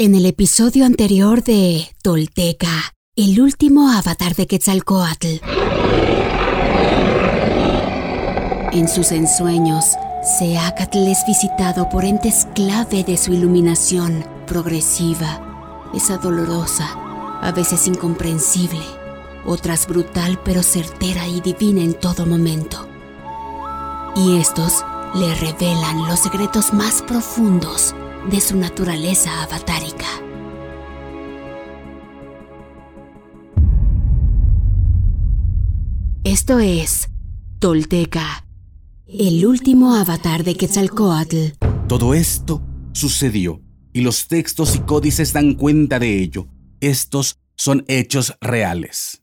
En el episodio anterior de Tolteca, el último avatar de Quetzalcoatl. En sus ensueños, Seacatl es visitado por entes clave de su iluminación progresiva, esa dolorosa, a veces incomprensible, otras brutal pero certera y divina en todo momento. Y estos le revelan los secretos más profundos de su naturaleza avatárica. Esto es Tolteca, el último avatar de Quetzalcoatl. Todo esto sucedió y los textos y códices dan cuenta de ello. Estos son hechos reales.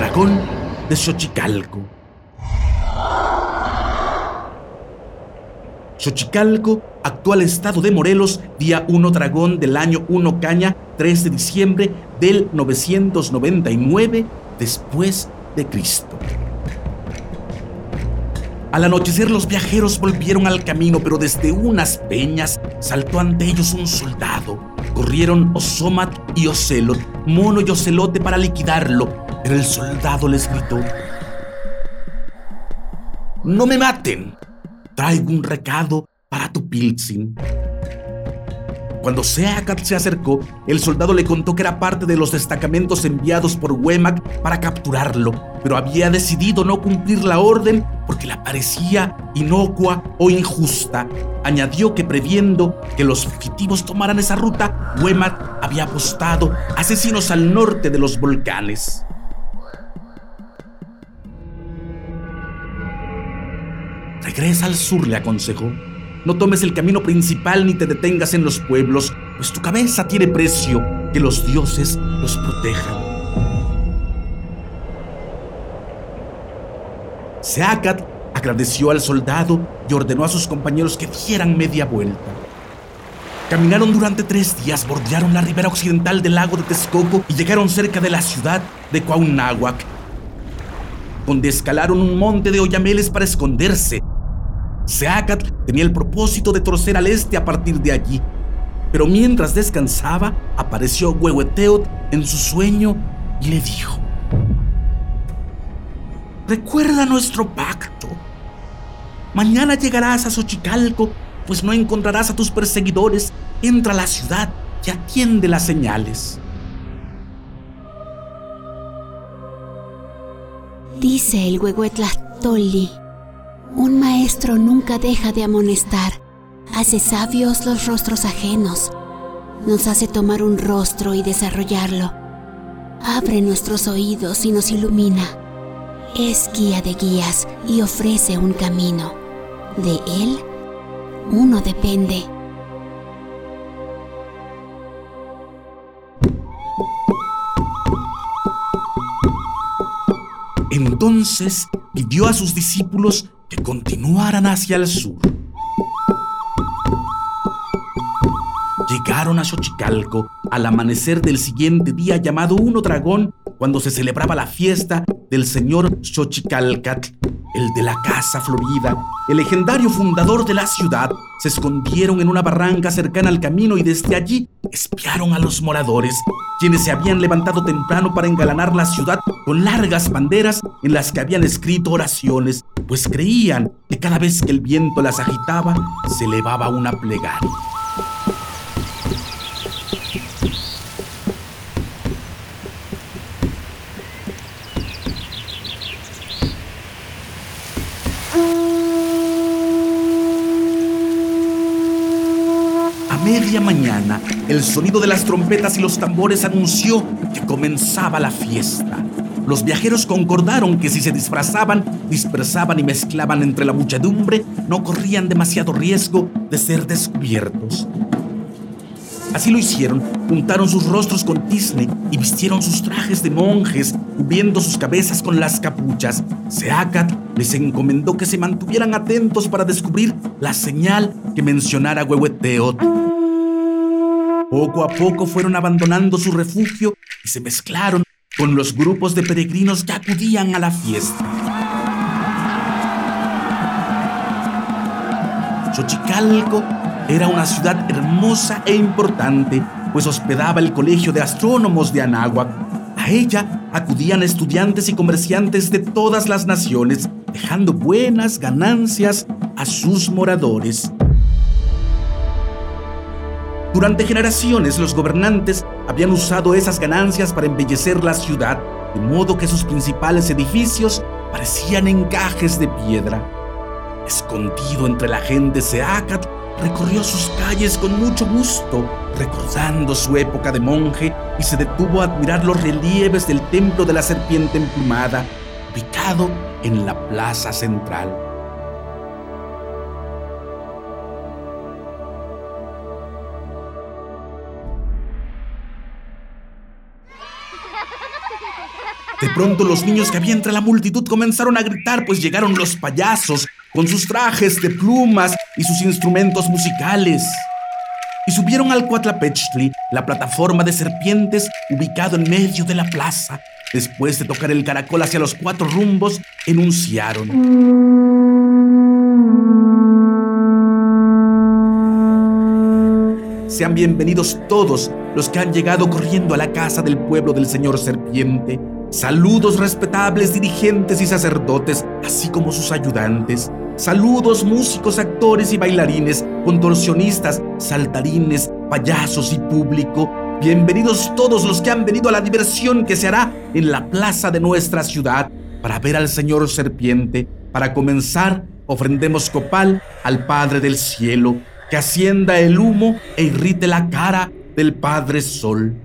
Dragón de Xochicalco. Xochicalco, actual estado de Morelos, día 1 dragón del año 1 caña, 3 de diciembre del 999 después de Cristo. Al anochecer los viajeros volvieron al camino, pero desde unas peñas saltó ante ellos un soldado. Corrieron Osomat y Ocelot, Mono y Ocelote para liquidarlo, pero el soldado les gritó, No me maten, traigo un recado para tu Pilzin. Cuando Seacat se acercó, el soldado le contó que era parte de los destacamentos enviados por Wemac para capturarlo, pero había decidido no cumplir la orden porque le parecía inocua o injusta. Añadió que previendo que los fugitivos tomaran esa ruta, Wemac había apostado asesinos al norte de los volcanes. Al sur, le aconsejó. No tomes el camino principal ni te detengas en los pueblos, pues tu cabeza tiene precio. Que los dioses los protejan. Seacat agradeció al soldado y ordenó a sus compañeros que dieran media vuelta. Caminaron durante tres días, bordearon la ribera occidental del lago de Texcoco y llegaron cerca de la ciudad de Cuauhnáhuac, donde escalaron un monte de oyameles para esconderse Seacat tenía el propósito de torcer al este a partir de allí. Pero mientras descansaba, apareció Huehueteot en su sueño y le dijo: Recuerda nuestro pacto. Mañana llegarás a Xochicalco, pues no encontrarás a tus perseguidores. Entra a la ciudad y atiende las señales. Dice el Huehuetlastoli un maestro nunca deja de amonestar, hace sabios los rostros ajenos, nos hace tomar un rostro y desarrollarlo, abre nuestros oídos y nos ilumina, es guía de guías y ofrece un camino. De él, uno depende. Entonces pidió a sus discípulos que continuaran hacia el sur. Llegaron a Xochicalco al amanecer del siguiente día llamado Uno Dragón, cuando se celebraba la fiesta del señor Xochicalcatl. El de la Casa Florida, el legendario fundador de la ciudad, se escondieron en una barranca cercana al camino y desde allí espiaron a los moradores, quienes se habían levantado temprano para engalanar la ciudad con largas banderas en las que habían escrito oraciones, pues creían que cada vez que el viento las agitaba, se elevaba una plegaria. El sonido de las trompetas y los tambores anunció que comenzaba la fiesta. Los viajeros concordaron que si se disfrazaban, dispersaban y mezclaban entre la muchedumbre, no corrían demasiado riesgo de ser descubiertos. Así lo hicieron, juntaron sus rostros con tizne y vistieron sus trajes de monjes, cubriendo sus cabezas con las capuchas. Seacat les encomendó que se mantuvieran atentos para descubrir la señal que mencionara Huehueteot. Poco a poco fueron abandonando su refugio y se mezclaron con los grupos de peregrinos que acudían a la fiesta. Xochicalco era una ciudad hermosa e importante, pues hospedaba el Colegio de Astrónomos de Anáhuac. A ella acudían estudiantes y comerciantes de todas las naciones, dejando buenas ganancias a sus moradores. Durante generaciones los gobernantes habían usado esas ganancias para embellecer la ciudad, de modo que sus principales edificios parecían encajes de piedra. Escondido entre la gente, Seacat recorrió sus calles con mucho gusto, recordando su época de monje, y se detuvo a admirar los relieves del templo de la serpiente emplumada, ubicado en la plaza central. De pronto los niños que había entre la multitud comenzaron a gritar, pues llegaron los payasos con sus trajes de plumas y sus instrumentos musicales. Y subieron al Cuatlapechtli, la plataforma de serpientes ubicado en medio de la plaza. Después de tocar el caracol hacia los cuatro rumbos, enunciaron. Sean bienvenidos todos los que han llegado corriendo a la casa del pueblo del Señor Serpiente Saludos respetables dirigentes y sacerdotes, así como sus ayudantes. Saludos músicos, actores y bailarines, contorsionistas, saltarines, payasos y público. Bienvenidos todos los que han venido a la diversión que se hará en la plaza de nuestra ciudad para ver al Señor Serpiente. Para comenzar, ofrendemos copal al Padre del Cielo, que ascienda el humo e irrite la cara del Padre Sol.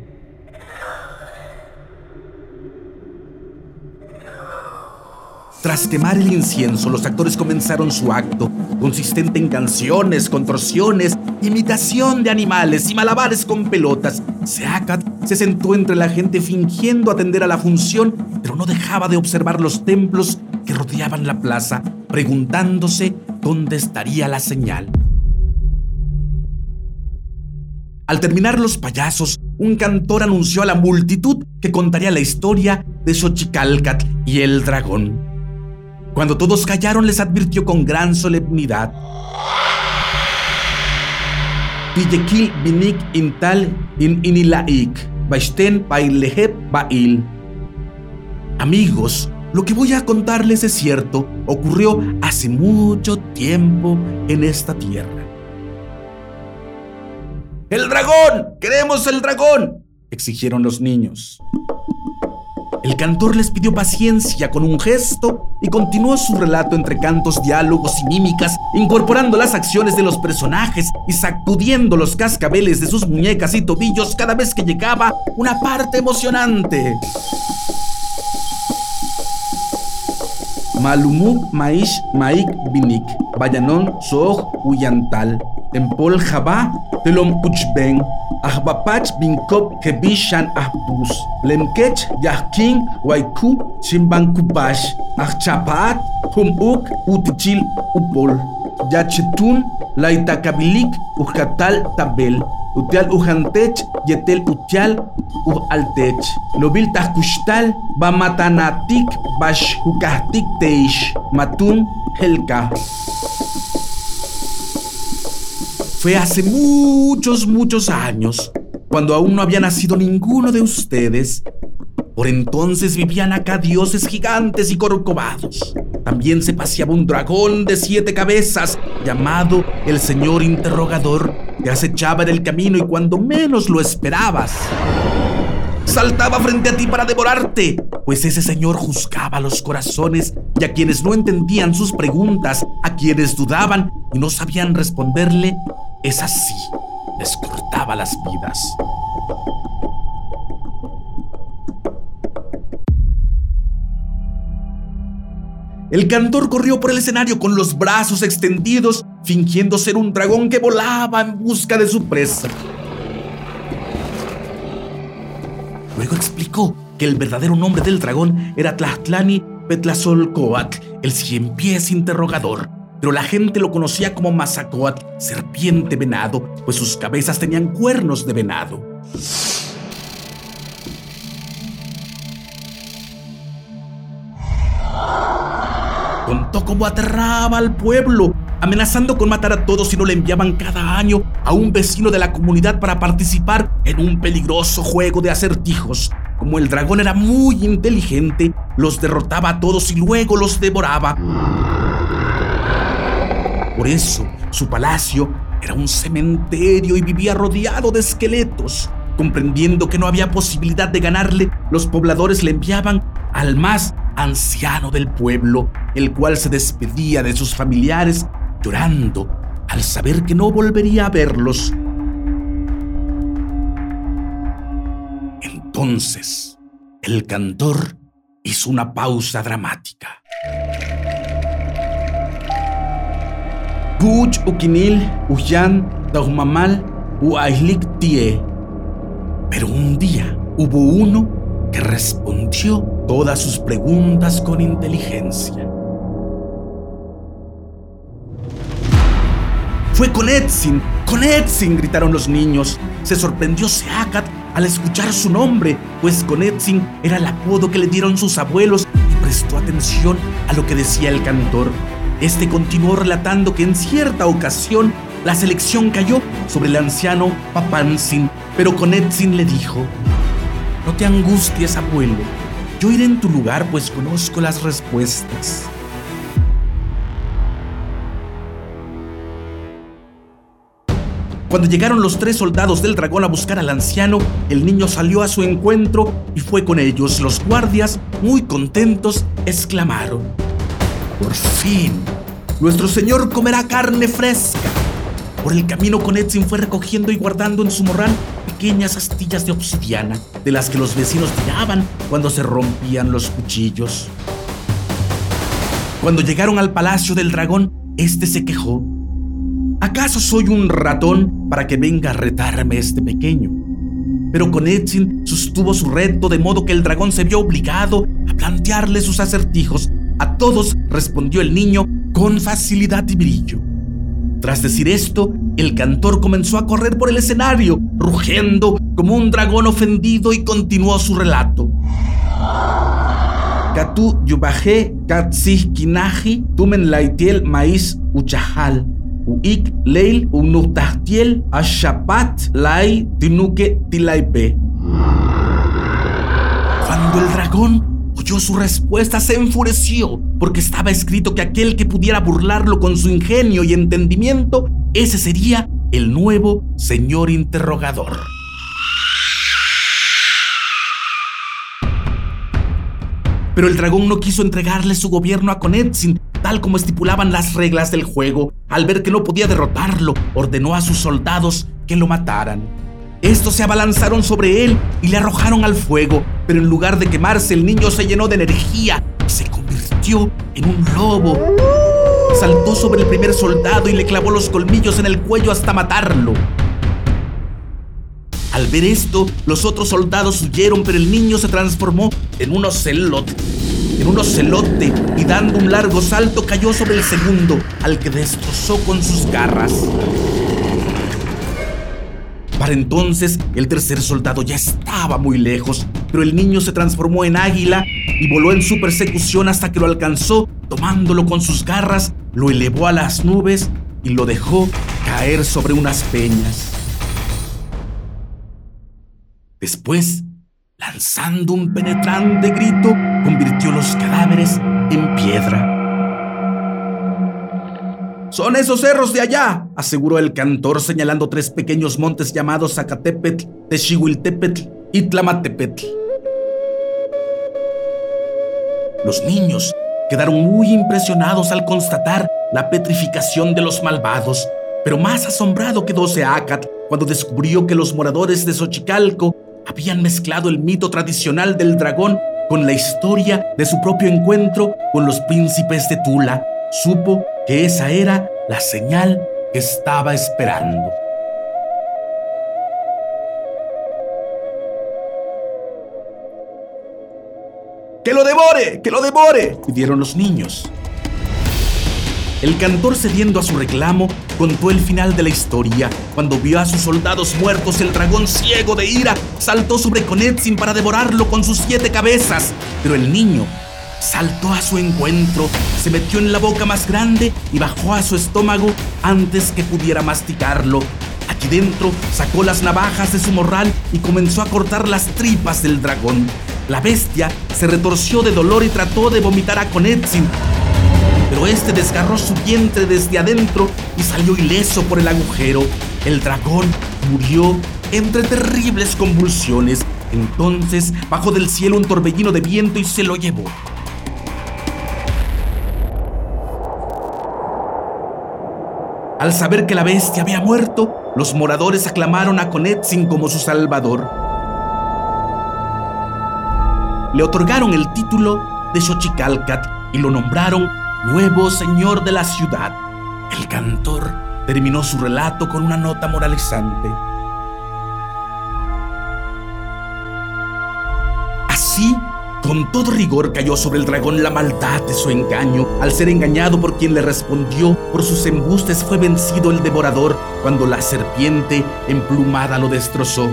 Tras quemar el incienso, los actores comenzaron su acto, consistente en canciones, contorsiones, imitación de animales y malabares con pelotas. Seacat se sentó entre la gente fingiendo atender a la función, pero no dejaba de observar los templos que rodeaban la plaza, preguntándose dónde estaría la señal. Al terminar los payasos, un cantor anunció a la multitud que contaría la historia de Xochicalcat y el dragón. Cuando todos callaron, les advirtió con gran solemnidad. Villekil binik intal in inilaik, baisten baileheb bail. Amigos, lo que voy a contarles es cierto, ocurrió hace mucho tiempo en esta tierra. ¡El dragón! ¡Queremos el dragón! exigieron los niños. El cantor les pidió paciencia con un gesto y continuó su relato entre cantos, diálogos y mímicas, incorporando las acciones de los personajes y sacudiendo los cascabeles de sus muñecas y tobillos cada vez que llegaba una parte emocionante. Malumuk Maish Maik Binik, Bayanon Soh Uyantal, Tempol Jabá Telom Puchben, Ahbapach Binkop Kebishan Ahbus, Lemkech Yahkin Waiku Chimbankubash, Ahchapaat Humuk Utichil Upol, Yachetun la itakabilik ujatal tabel, utial ujantech, yetel utial ujaltech. Lobil tajkushtal, bamatanatik, bash hukahtik teish, matun helka. Fue hace muchos, muchos años, cuando aún no había nacido ninguno de ustedes. Por entonces vivían acá dioses gigantes y corcovados. También se paseaba un dragón de siete cabezas llamado el Señor Interrogador, que acechaba en el camino y cuando menos lo esperabas, saltaba frente a ti para devorarte, pues ese señor juzgaba los corazones y a quienes no entendían sus preguntas, a quienes dudaban y no sabían responderle, es así, les cortaba las vidas. El cantor corrió por el escenario con los brazos extendidos, fingiendo ser un dragón que volaba en busca de su presa. Luego explicó que el verdadero nombre del dragón era Tlahtlani Petlazolcoatl, el cien pies interrogador, pero la gente lo conocía como Mazacoatl, serpiente venado, pues sus cabezas tenían cuernos de venado. Contó cómo aterraba al pueblo, amenazando con matar a todos si no le enviaban cada año a un vecino de la comunidad para participar en un peligroso juego de acertijos. Como el dragón era muy inteligente, los derrotaba a todos y luego los devoraba. Por eso, su palacio era un cementerio y vivía rodeado de esqueletos. Comprendiendo que no había posibilidad de ganarle, los pobladores le enviaban al más anciano del pueblo, el cual se despedía de sus familiares llorando al saber que no volvería a verlos. Entonces, el cantor hizo una pausa dramática. Puch ukinil uyan daumamal uaihlik tie. Pero un día hubo uno que respondió todas sus preguntas con inteligencia. Fue con Etzin, con gritaron los niños. Se sorprendió Seacat al escuchar su nombre, pues con era el apodo que le dieron sus abuelos y prestó atención a lo que decía el cantor. Este continuó relatando que en cierta ocasión la selección cayó sobre el anciano Papansin, pero con Etzin le dijo, no te angusties, abuelo, yo iré en tu lugar pues conozco las respuestas. Cuando llegaron los tres soldados del dragón a buscar al anciano, el niño salió a su encuentro y fue con ellos. Los guardias, muy contentos, exclamaron, Por fin, nuestro señor comerá carne fresca. Por el camino con Etzin fue recogiendo y guardando en su morral pequeñas astillas de obsidiana, de las que los vecinos tiraban cuando se rompían los cuchillos. Cuando llegaron al palacio del dragón, este se quejó ¿Acaso soy un ratón para que venga a retarme este pequeño? Pero con Etzin sostuvo su reto de modo que el dragón se vio obligado a plantearle sus acertijos. A todos respondió el niño con facilidad y brillo. Tras decir esto, el cantor comenzó a correr por el escenario, rugiendo como un dragón ofendido y continuó su relato. Katu yubaje katsih kinaji tumen laitiel maíz uchajal uik leil unutahtiel ashapat lai tinuke tilaipe. Cuando el dragón oyó su respuesta se enfureció porque estaba escrito que aquel que pudiera burlarlo con su ingenio y entendimiento, ese sería el nuevo señor interrogador. Pero el dragón no quiso entregarle su gobierno a Conetzin, tal como estipulaban las reglas del juego. Al ver que no podía derrotarlo, ordenó a sus soldados que lo mataran. Estos se abalanzaron sobre él y le arrojaron al fuego, pero en lugar de quemarse, el niño se llenó de energía y se convirtió en un lobo. Saltó sobre el primer soldado y le clavó los colmillos en el cuello hasta matarlo. Al ver esto, los otros soldados huyeron, pero el niño se transformó en un ocelot en un ocelote y dando un largo salto cayó sobre el segundo, al que destrozó con sus garras. Para entonces, el tercer soldado ya estaba muy lejos, pero el niño se transformó en águila y voló en su persecución hasta que lo alcanzó, tomándolo con sus garras, lo elevó a las nubes y lo dejó caer sobre unas peñas. Después, lanzando un penetrante grito, convirtió los cadáveres en piedra. Son esos cerros de allá, aseguró el cantor señalando tres pequeños montes llamados Zacatepetl, Texihuiltepetl y Tlamatepetl. Los niños quedaron muy impresionados al constatar la petrificación de los malvados, pero más asombrado quedó Seacat cuando descubrió que los moradores de Xochicalco habían mezclado el mito tradicional del dragón con la historia de su propio encuentro con los príncipes de Tula. Supo que esa era la señal que estaba esperando. ¡Que lo devore! ¡Que lo devore! pidieron los niños. El cantor cediendo a su reclamo contó el final de la historia. Cuando vio a sus soldados muertos, el dragón ciego de ira saltó sobre Konetzin para devorarlo con sus siete cabezas. Pero el niño saltó a su encuentro, se metió en la boca más grande y bajó a su estómago antes que pudiera masticarlo. Aquí dentro sacó las navajas de su morral y comenzó a cortar las tripas del dragón. La bestia se retorció de dolor y trató de vomitar a Konetzin, pero este desgarró su vientre desde adentro y salió ileso por el agujero. El dragón murió entre terribles convulsiones. Entonces bajó del cielo un torbellino de viento y se lo llevó. Al saber que la bestia había muerto, los moradores aclamaron a Konetzin como su salvador. Le otorgaron el título de Xochicalcat y lo nombraron nuevo señor de la ciudad. El cantor terminó su relato con una nota moralizante. Con todo rigor cayó sobre el dragón la maldad de su engaño. Al ser engañado por quien le respondió, por sus embustes fue vencido el devorador cuando la serpiente emplumada lo destrozó.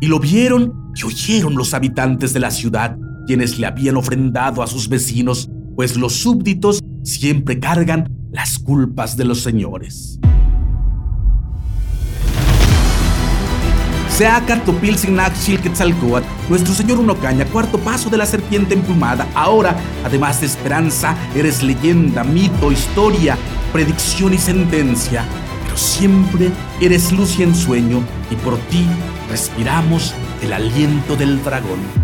Y lo vieron y oyeron los habitantes de la ciudad, quienes le habían ofrendado a sus vecinos, pues los súbditos siempre cargan las culpas de los señores. Seacat Topilzin Quetzalcoatl, nuestro señor Unocaña, cuarto paso de la serpiente emplumada. Ahora, además de esperanza, eres leyenda, mito, historia, predicción y sentencia. Pero siempre eres luz y ensueño, y por ti respiramos el aliento del dragón.